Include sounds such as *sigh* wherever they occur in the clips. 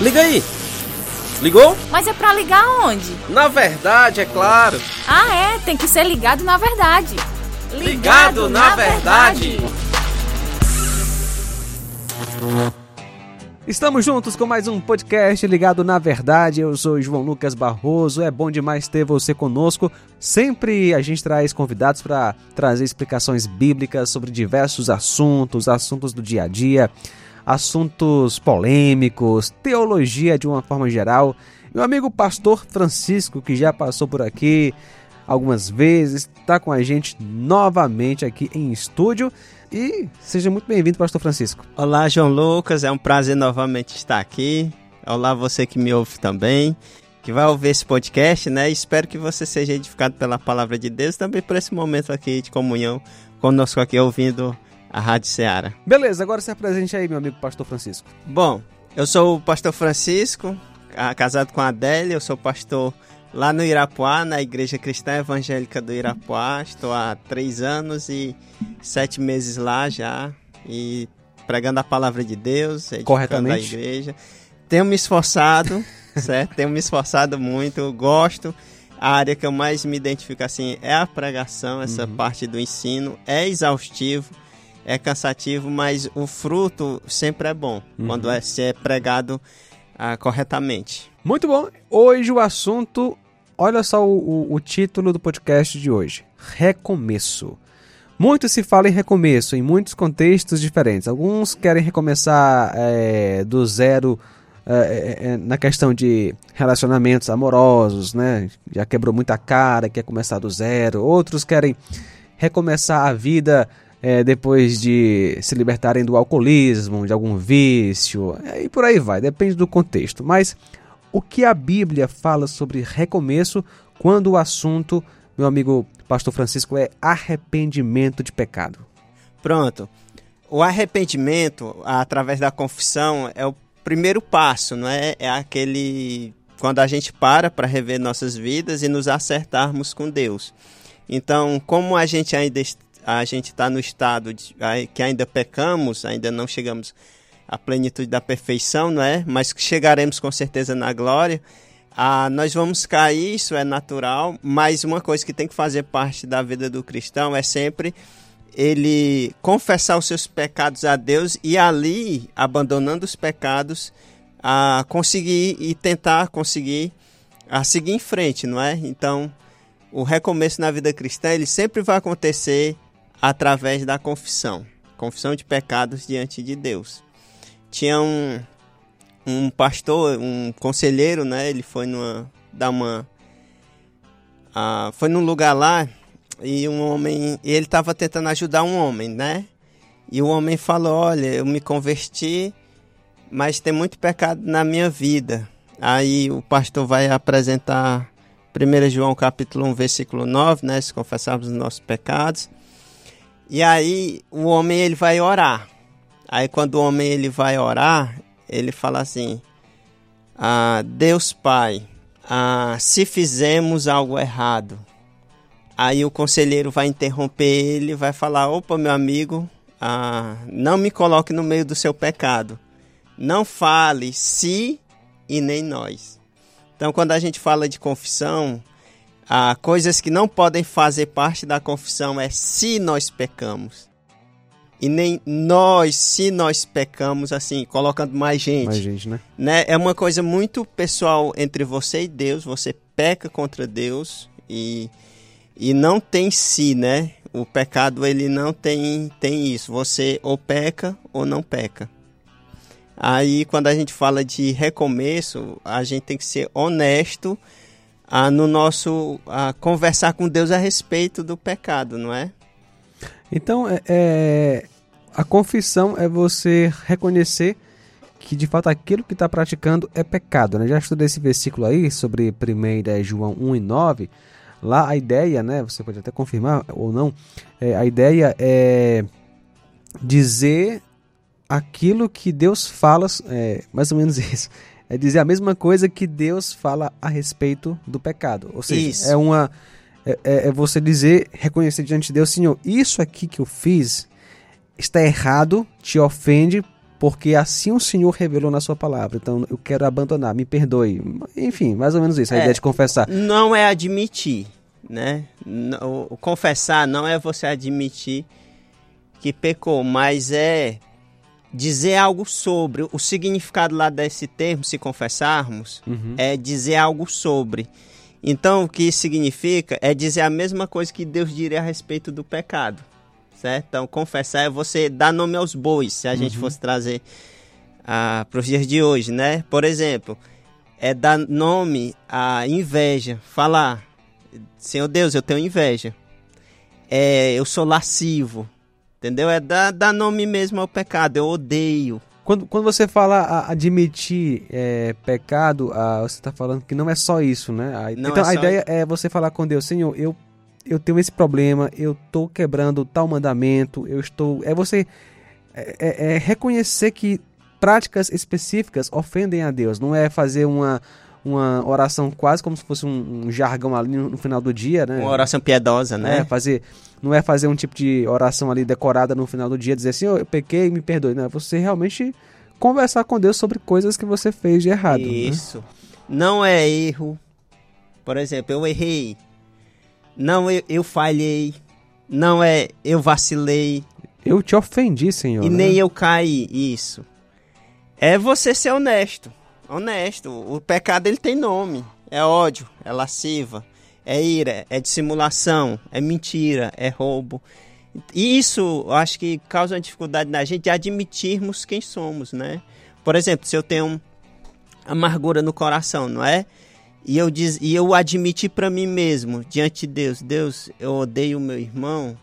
Liga aí! Ligou? Mas é pra ligar onde? Na verdade, é claro. Ah, é, tem que ser ligado na verdade. Ligado, ligado na, na, verdade. verdade. Estamos juntos com mais um podcast ligado na verdade. Eu sou João Lucas Barroso. É bom demais ter você conosco. Sempre a gente traz convidados para trazer explicações bíblicas sobre diversos assuntos, assuntos do dia a dia, assuntos polêmicos, teologia de uma forma geral. Meu amigo pastor Francisco, que já passou por aqui algumas vezes, está com a gente novamente aqui em estúdio. E seja muito bem-vindo, Pastor Francisco. Olá, João Lucas, é um prazer novamente estar aqui. Olá, você que me ouve também, que vai ouvir esse podcast, né? Espero que você seja edificado pela palavra de Deus, também por esse momento aqui de comunhão conosco aqui ouvindo a Rádio Ceará. Beleza, agora se apresente aí, meu amigo Pastor Francisco. Bom, eu sou o Pastor Francisco, casado com a Adélia, eu sou pastor lá no Irapuá, na Igreja Cristã Evangélica do Irapuá. Estou há três anos e sete meses lá já e pregando a palavra de Deus, corretamente a igreja. Tenho me esforçado, *laughs* certo? Tenho me esforçado muito, gosto. A área que eu mais me identifico assim é a pregação, essa uhum. parte do ensino é exaustivo, é cansativo, mas o fruto sempre é bom uhum. quando é, se é pregado ah, corretamente. Muito bom. Hoje o assunto Olha só o, o, o título do podcast de hoje: Recomeço. Muito se fala em recomeço em muitos contextos diferentes. Alguns querem recomeçar é, do zero é, é, na questão de relacionamentos amorosos, né? Já quebrou muita cara, quer começar do zero. Outros querem recomeçar a vida é, depois de se libertarem do alcoolismo, de algum vício, e por aí vai, depende do contexto. Mas o que a Bíblia fala sobre recomeço quando o assunto, meu amigo Pastor Francisco, é arrependimento de pecado. Pronto. O arrependimento, através da confissão, é o primeiro passo, não é? É aquele quando a gente para para rever nossas vidas e nos acertarmos com Deus. Então, como a gente ainda a gente está no estado de, que ainda pecamos, ainda não chegamos a plenitude da perfeição, não é? Mas chegaremos com certeza na glória. Ah, nós vamos cair, isso é natural, mas uma coisa que tem que fazer parte da vida do cristão é sempre ele confessar os seus pecados a Deus e ali, abandonando os pecados, a conseguir e tentar conseguir a seguir em frente, não é? Então, o recomeço na vida cristã, ele sempre vai acontecer através da confissão, confissão de pecados diante de Deus tinha um, um pastor, um conselheiro, né? Ele foi numa dar uma uh, foi num lugar lá e um homem, e ele estava tentando ajudar um homem, né? E o homem falou: "Olha, eu me converti, mas tem muito pecado na minha vida". Aí o pastor vai apresentar 1 João capítulo 1, versículo 9, né? Se confessarmos os nossos pecados. E aí o homem ele vai orar. Aí quando o homem ele vai orar, ele fala assim: ah, Deus Pai, ah, se fizemos algo errado. Aí o conselheiro vai interromper ele, vai falar: opa, meu amigo, ah, não me coloque no meio do seu pecado. Não fale se e nem nós. Então, quando a gente fala de confissão, ah, coisas que não podem fazer parte da confissão é se nós pecamos e nem nós, se nós pecamos, assim, colocando mais gente. Mais gente, né? né? É uma coisa muito pessoal entre você e Deus. Você peca contra Deus e, e não tem si, né? O pecado, ele não tem, tem isso. Você ou peca ou não peca. Aí, quando a gente fala de recomeço, a gente tem que ser honesto a, no nosso a conversar com Deus a respeito do pecado, não é? Então, é, é, a confissão é você reconhecer que de fato aquilo que está praticando é pecado. Né? Já estudei esse versículo aí sobre 1 João 1 e 9. Lá a ideia, né, você pode até confirmar ou não, é, a ideia é dizer aquilo que Deus fala, é, mais ou menos *laughs* isso. É dizer a mesma coisa que Deus fala a respeito do pecado. Ou seja, isso. é uma. É, é, é você dizer, reconhecer diante de Deus, Senhor, isso aqui que eu fiz está errado, te ofende, porque assim o Senhor revelou na sua palavra. Então eu quero abandonar, me perdoe. Enfim, mais ou menos isso, a É. ideia de confessar. Não é admitir, né? Confessar não é você admitir que pecou, mas é dizer algo sobre. O significado lá desse termo, se confessarmos, Uhum. é dizer algo sobre. Então, o que isso significa é dizer a mesma coisa que Deus diria a respeito do pecado, certo? Então, confessar é você dar nome aos bois, se a gente fosse trazer para os dias de hoje, né? Por exemplo, é dar nome à inveja, falar, Senhor Deus, eu tenho inveja, é, eu sou lascivo, entendeu? É dar, dar nome mesmo ao pecado, eu odeio, Quando, quando você fala a- admitir é, pecado, ah, você está falando que não é só isso, né? A- Não então é a ideia é você falar com Deus, Senhor, eu, eu tenho esse problema, eu estou quebrando tal mandamento, eu estou. É você é, é- é reconhecer que práticas específicas ofendem a Deus, não é fazer uma, uma oração quase como se fosse um, um jargão ali no, no final do dia, né? uma oração piedosa, né? né? Fazer, não é fazer um tipo de oração ali decorada no final do dia, dizer assim, "Ô, eu pequei, me perdoe. Não, é você realmente conversar com Deus sobre coisas que você fez de errado. né? Isso. Não é erro. Por exemplo, eu errei. Não, eu, eu falhei. Não é eu vacilei. Eu te ofendi, Senhor. E né? nem eu caí. Isso. É você ser honesto. Honesto. O pecado ele tem nome. É ódio, é lasciva, é ira, é dissimulação, é mentira, é roubo. E isso acho que causa uma dificuldade na gente de admitirmos quem somos, né? Por exemplo, se eu tenho amargura no coração, não é? E eu, diz, e eu admitir para mim mesmo, diante de Deus, Deus, eu odeio o meu irmão,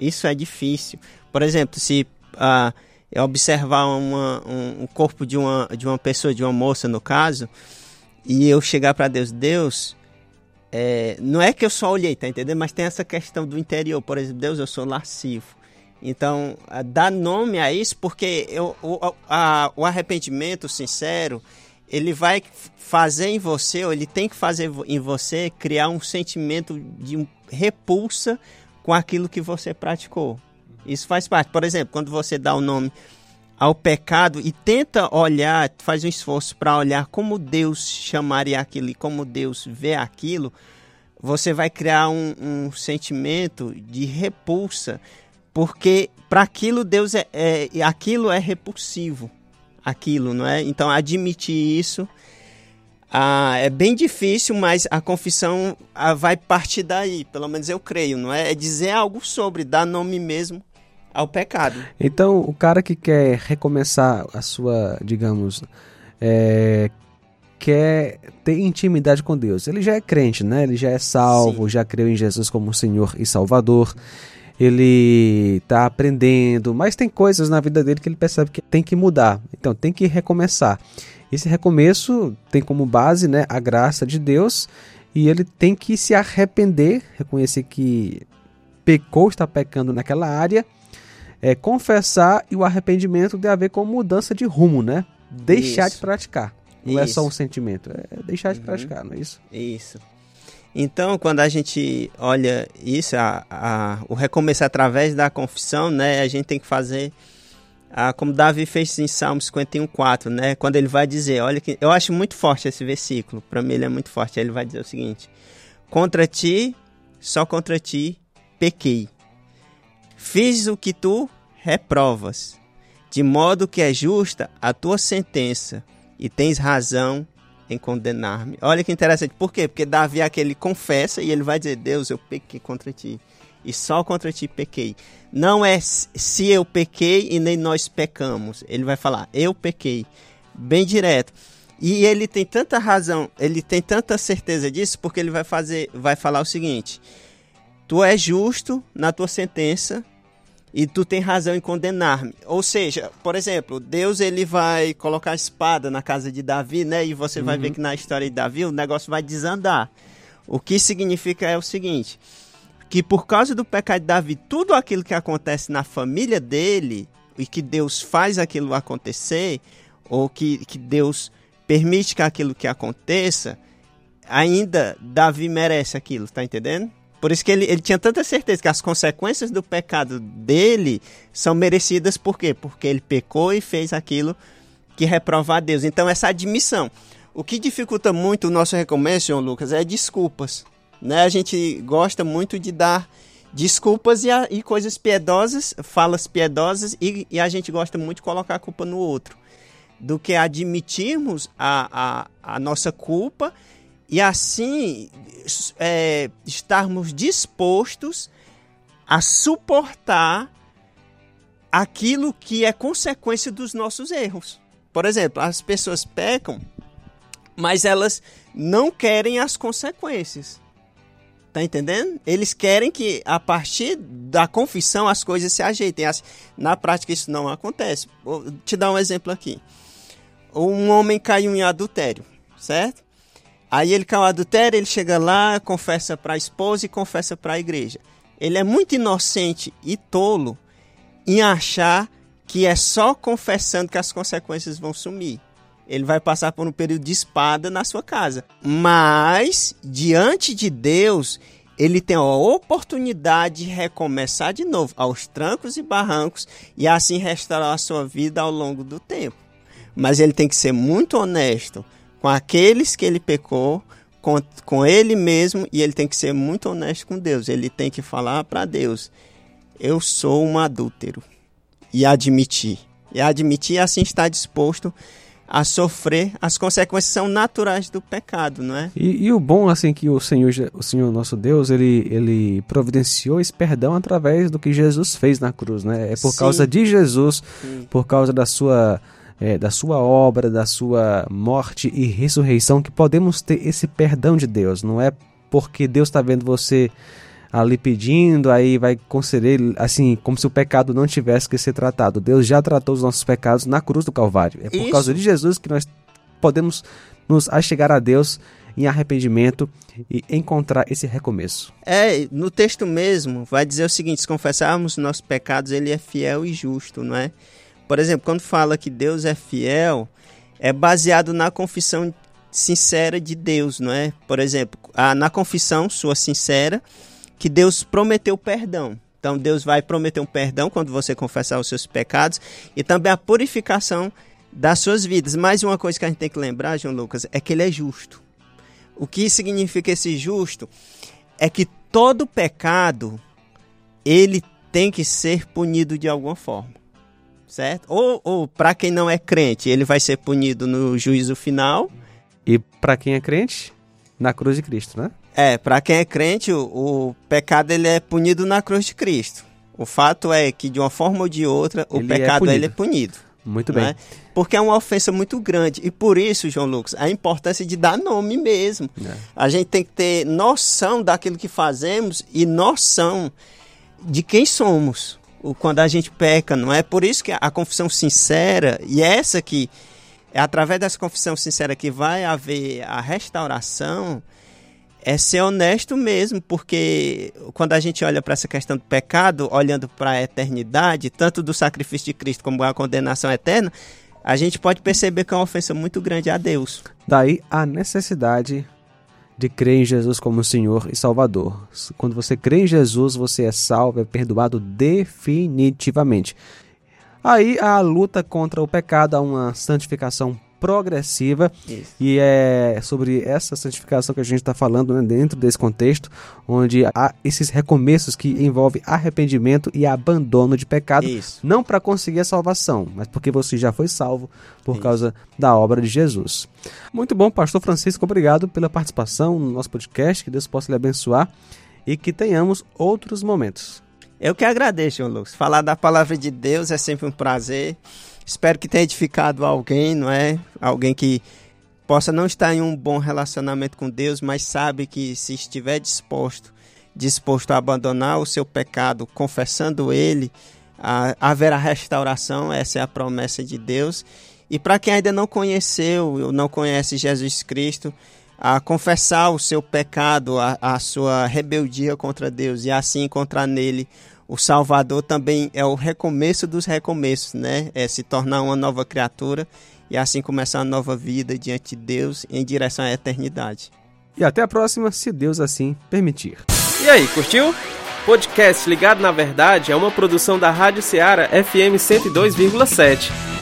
isso é difícil. Por exemplo, se eu observar uma, um, um corpo de uma, de uma pessoa, de uma moça no caso, e eu chegar para Deus, Deus, é, não é que eu só olhei, tá entendendo? Mas tem essa questão do interior, por exemplo, Deus, eu sou lascivo. Então, ah, dá nome a isso porque eu, o, a- o arrependimento sincero, ele vai fazer em você, ou ele tem que fazer em você, criar um sentimento de repulsa com aquilo que você praticou. Isso faz parte. Por exemplo, quando você dá o nome ao pecado e tenta olhar, faz um esforço para olhar como Deus chamaria aquilo e como Deus vê aquilo, você vai criar um, um sentimento de repulsa, porque para aquilo Deus é, é aquilo é repulsivo, aquilo, não é? Então admitir isso ah, é bem difícil, mas a confissão ah, vai partir daí, pelo menos eu creio, não é? É dizer algo sobre, dar nome mesmo ao pecado. Então, o cara que quer recomeçar a sua, digamos, é, quer ter intimidade com Deus, ele já é crente, né? Ele já é salvo, já creu em Jesus como Senhor e Salvador. Ele está aprendendo, mas tem coisas na vida dele que ele percebe que tem que mudar. Então, tem que recomeçar. Esse recomeço tem como base, né, a graça de Deus, e ele tem que se arrepender, reconhecer que pecou, está pecando naquela área é, confessar e o arrependimento tem a ver com mudança de rumo, né? Deixar Isso. de praticar. Não é só Isso. um sentimento, é deixar de Uhum. praticar, não é isso? Isso. Então, quando a gente olha isso, a, a- o recomeço através da confissão, né, a gente tem que fazer ah, como Davi fez em Salmo 51:4, né, quando ele vai dizer, olha que eu acho muito forte esse versículo, para mim ele é muito forte. Ele vai dizer o seguinte: Contra ti, só contra ti pequei. Fiz o que tu reprovas, de modo que é justa a tua sentença, e tens razão em condenar-me. Olha que interessante. Por quê? Porque Davi é aquele confessa e ele vai dizer: Deus, eu pequei contra ti. E só contra ti pequei. Não é se eu pequei e nem nós pecamos. Ele vai falar: eu pequei. Bem direto. E ele tem tanta razão, ele tem tanta certeza disso, porque ele vai fazer, vai falar o seguinte: Tu és justo na tua sentença e tu tem razão em condenar-me. Ou seja, por exemplo, Deus ele vai colocar a espada na casa de Davi, né? E você vai ver que na história de Davi o negócio vai desandar. O que significa é o seguinte, que por causa do pecado de Davi, tudo aquilo que acontece na família dele e que Deus faz aquilo acontecer, ou que, que Deus permite que aquilo que aconteça, ainda Davi merece aquilo, tá entendendo? Por isso que ele, ele tinha tanta certeza que as consequências do pecado dele são merecidas por quê? Porque ele pecou e fez aquilo que reprova a Deus. Então, essa admissão. O que dificulta muito o nosso recomeço, João Lucas, é desculpas. Né? A gente gosta muito de dar desculpas e, a, e coisas piedosas, falas piedosas, e, e, a gente gosta muito de colocar a culpa no outro. Do que admitirmos a, a, a nossa culpa e assim é, estarmos dispostos a suportar aquilo que é consequência dos nossos erros. Por exemplo, as pessoas pecam, mas elas não querem as consequências. Tá entendendo? Eles querem que a partir da confissão as coisas se ajeitem. Na prática isso não acontece. Vou te dar um exemplo aqui. Um homem caiu em adultério, certo? Aí ele caiu em adultério, ele chega lá, confessa para a esposa e confessa para a igreja. Ele é muito inocente e tolo em achar que é só confessando que as consequências vão sumir ele vai passar por um período de espada na sua casa. Mas, diante de Deus, ele tem a oportunidade de recomeçar de novo, aos trancos e barrancos, e assim restaurar a sua vida ao longo do tempo. Mas ele tem que ser muito honesto com aqueles que ele pecou, com, com ele mesmo, e ele tem que ser muito honesto com Deus. Ele tem que falar para Deus: Eu sou um adúltero. E admitir. E admitir assim está disposto a sofrer as consequências são naturais do pecado, não é? E, e, o bom assim que o Senhor, o Senhor nosso Deus, ele, ele providenciou esse perdão através do que Jesus fez na cruz, né? É por Sim. causa de Jesus, Sim. por causa da sua é, da sua obra, da sua morte e ressurreição que podemos ter esse perdão de Deus. Não é porque Deus está vendo você ali pedindo, aí vai conceder, assim, como se o pecado não tivesse que ser tratado. Deus já tratou os nossos pecados na cruz do Calvário. É por Isso. causa de Jesus que nós podemos nos achegar a Deus em arrependimento e encontrar esse recomeço. É, no texto mesmo vai dizer o seguinte: se confessarmos nossos pecados, ele é fiel e justo, não é? Por exemplo, quando fala que Deus é fiel, é baseado na confissão sincera de Deus, não é? Por exemplo, a, na confissão sua sincera, que Deus prometeu perdão. Então Deus vai prometer um perdão quando você confessar os seus pecados e também a purificação das suas vidas. Mais uma coisa que a gente tem que lembrar, João Lucas, é que ele é justo. O que significa esse justo é que todo pecado ele tem que ser punido de alguma forma. Certo? Ou, ou para quem não é crente, ele vai ser punido no juízo final. E para quem é crente, na cruz de Cristo, né? É, para quem é crente, o, o, pecado ele é punido na cruz de Cristo. O fato é que de uma forma ou de outra o ele é pecado é ele é punido. Muito bem. Né? Porque é uma ofensa muito grande. E por isso, João Lucas, a importância de dar nome mesmo. É. A gente tem que ter noção daquilo que fazemos e noção de quem somos. Quando a gente peca, não é? Por isso que a confissão sincera, e é essa que é através dessa confissão sincera que vai haver a restauração é ser honesto mesmo, porque quando a gente olha para essa questão do pecado, olhando para a eternidade, tanto do sacrifício de Cristo como a condenação eterna, a gente pode perceber que é uma ofensa muito grande a Deus. Daí a necessidade de crer em Jesus como Senhor e Salvador. Quando você crê em Jesus, você é salvo, é perdoado definitivamente. Aí a luta contra o pecado, há uma santificação progressiva. Isso. E é sobre essa santificação que a gente está falando né, dentro desse contexto, onde há esses recomeços que envolvem arrependimento e abandono de pecado, Isso. não para conseguir a salvação, mas porque você já foi salvo por Isso. causa da obra de Jesus. Muito bom, Pastor Francisco, obrigado pela participação no nosso podcast, que Deus possa lhe abençoar e que tenhamos outros momentos. Eu que agradeço, João Lucas. Falar da palavra de Deus é sempre um prazer. Espero que tenha edificado alguém, não é? Alguém que possa não estar em um bom relacionamento com Deus, mas sabe que se estiver disposto, disposto a abandonar o seu pecado, confessando ele, a, haverá restauração, essa é a promessa de Deus. E para quem ainda não conheceu ou não conhece Jesus Cristo, a confessar o seu pecado, a, a sua rebeldia contra Deus e assim encontrar nele o Salvador também é o recomeço dos recomeços, né? É se tornar uma nova criatura e assim começar uma nova vida diante de Deus em direção à eternidade. E até a próxima, se Deus assim permitir. E aí, curtiu? Podcast Ligado na Verdade é uma produção da Rádio Ceará FM 102,7.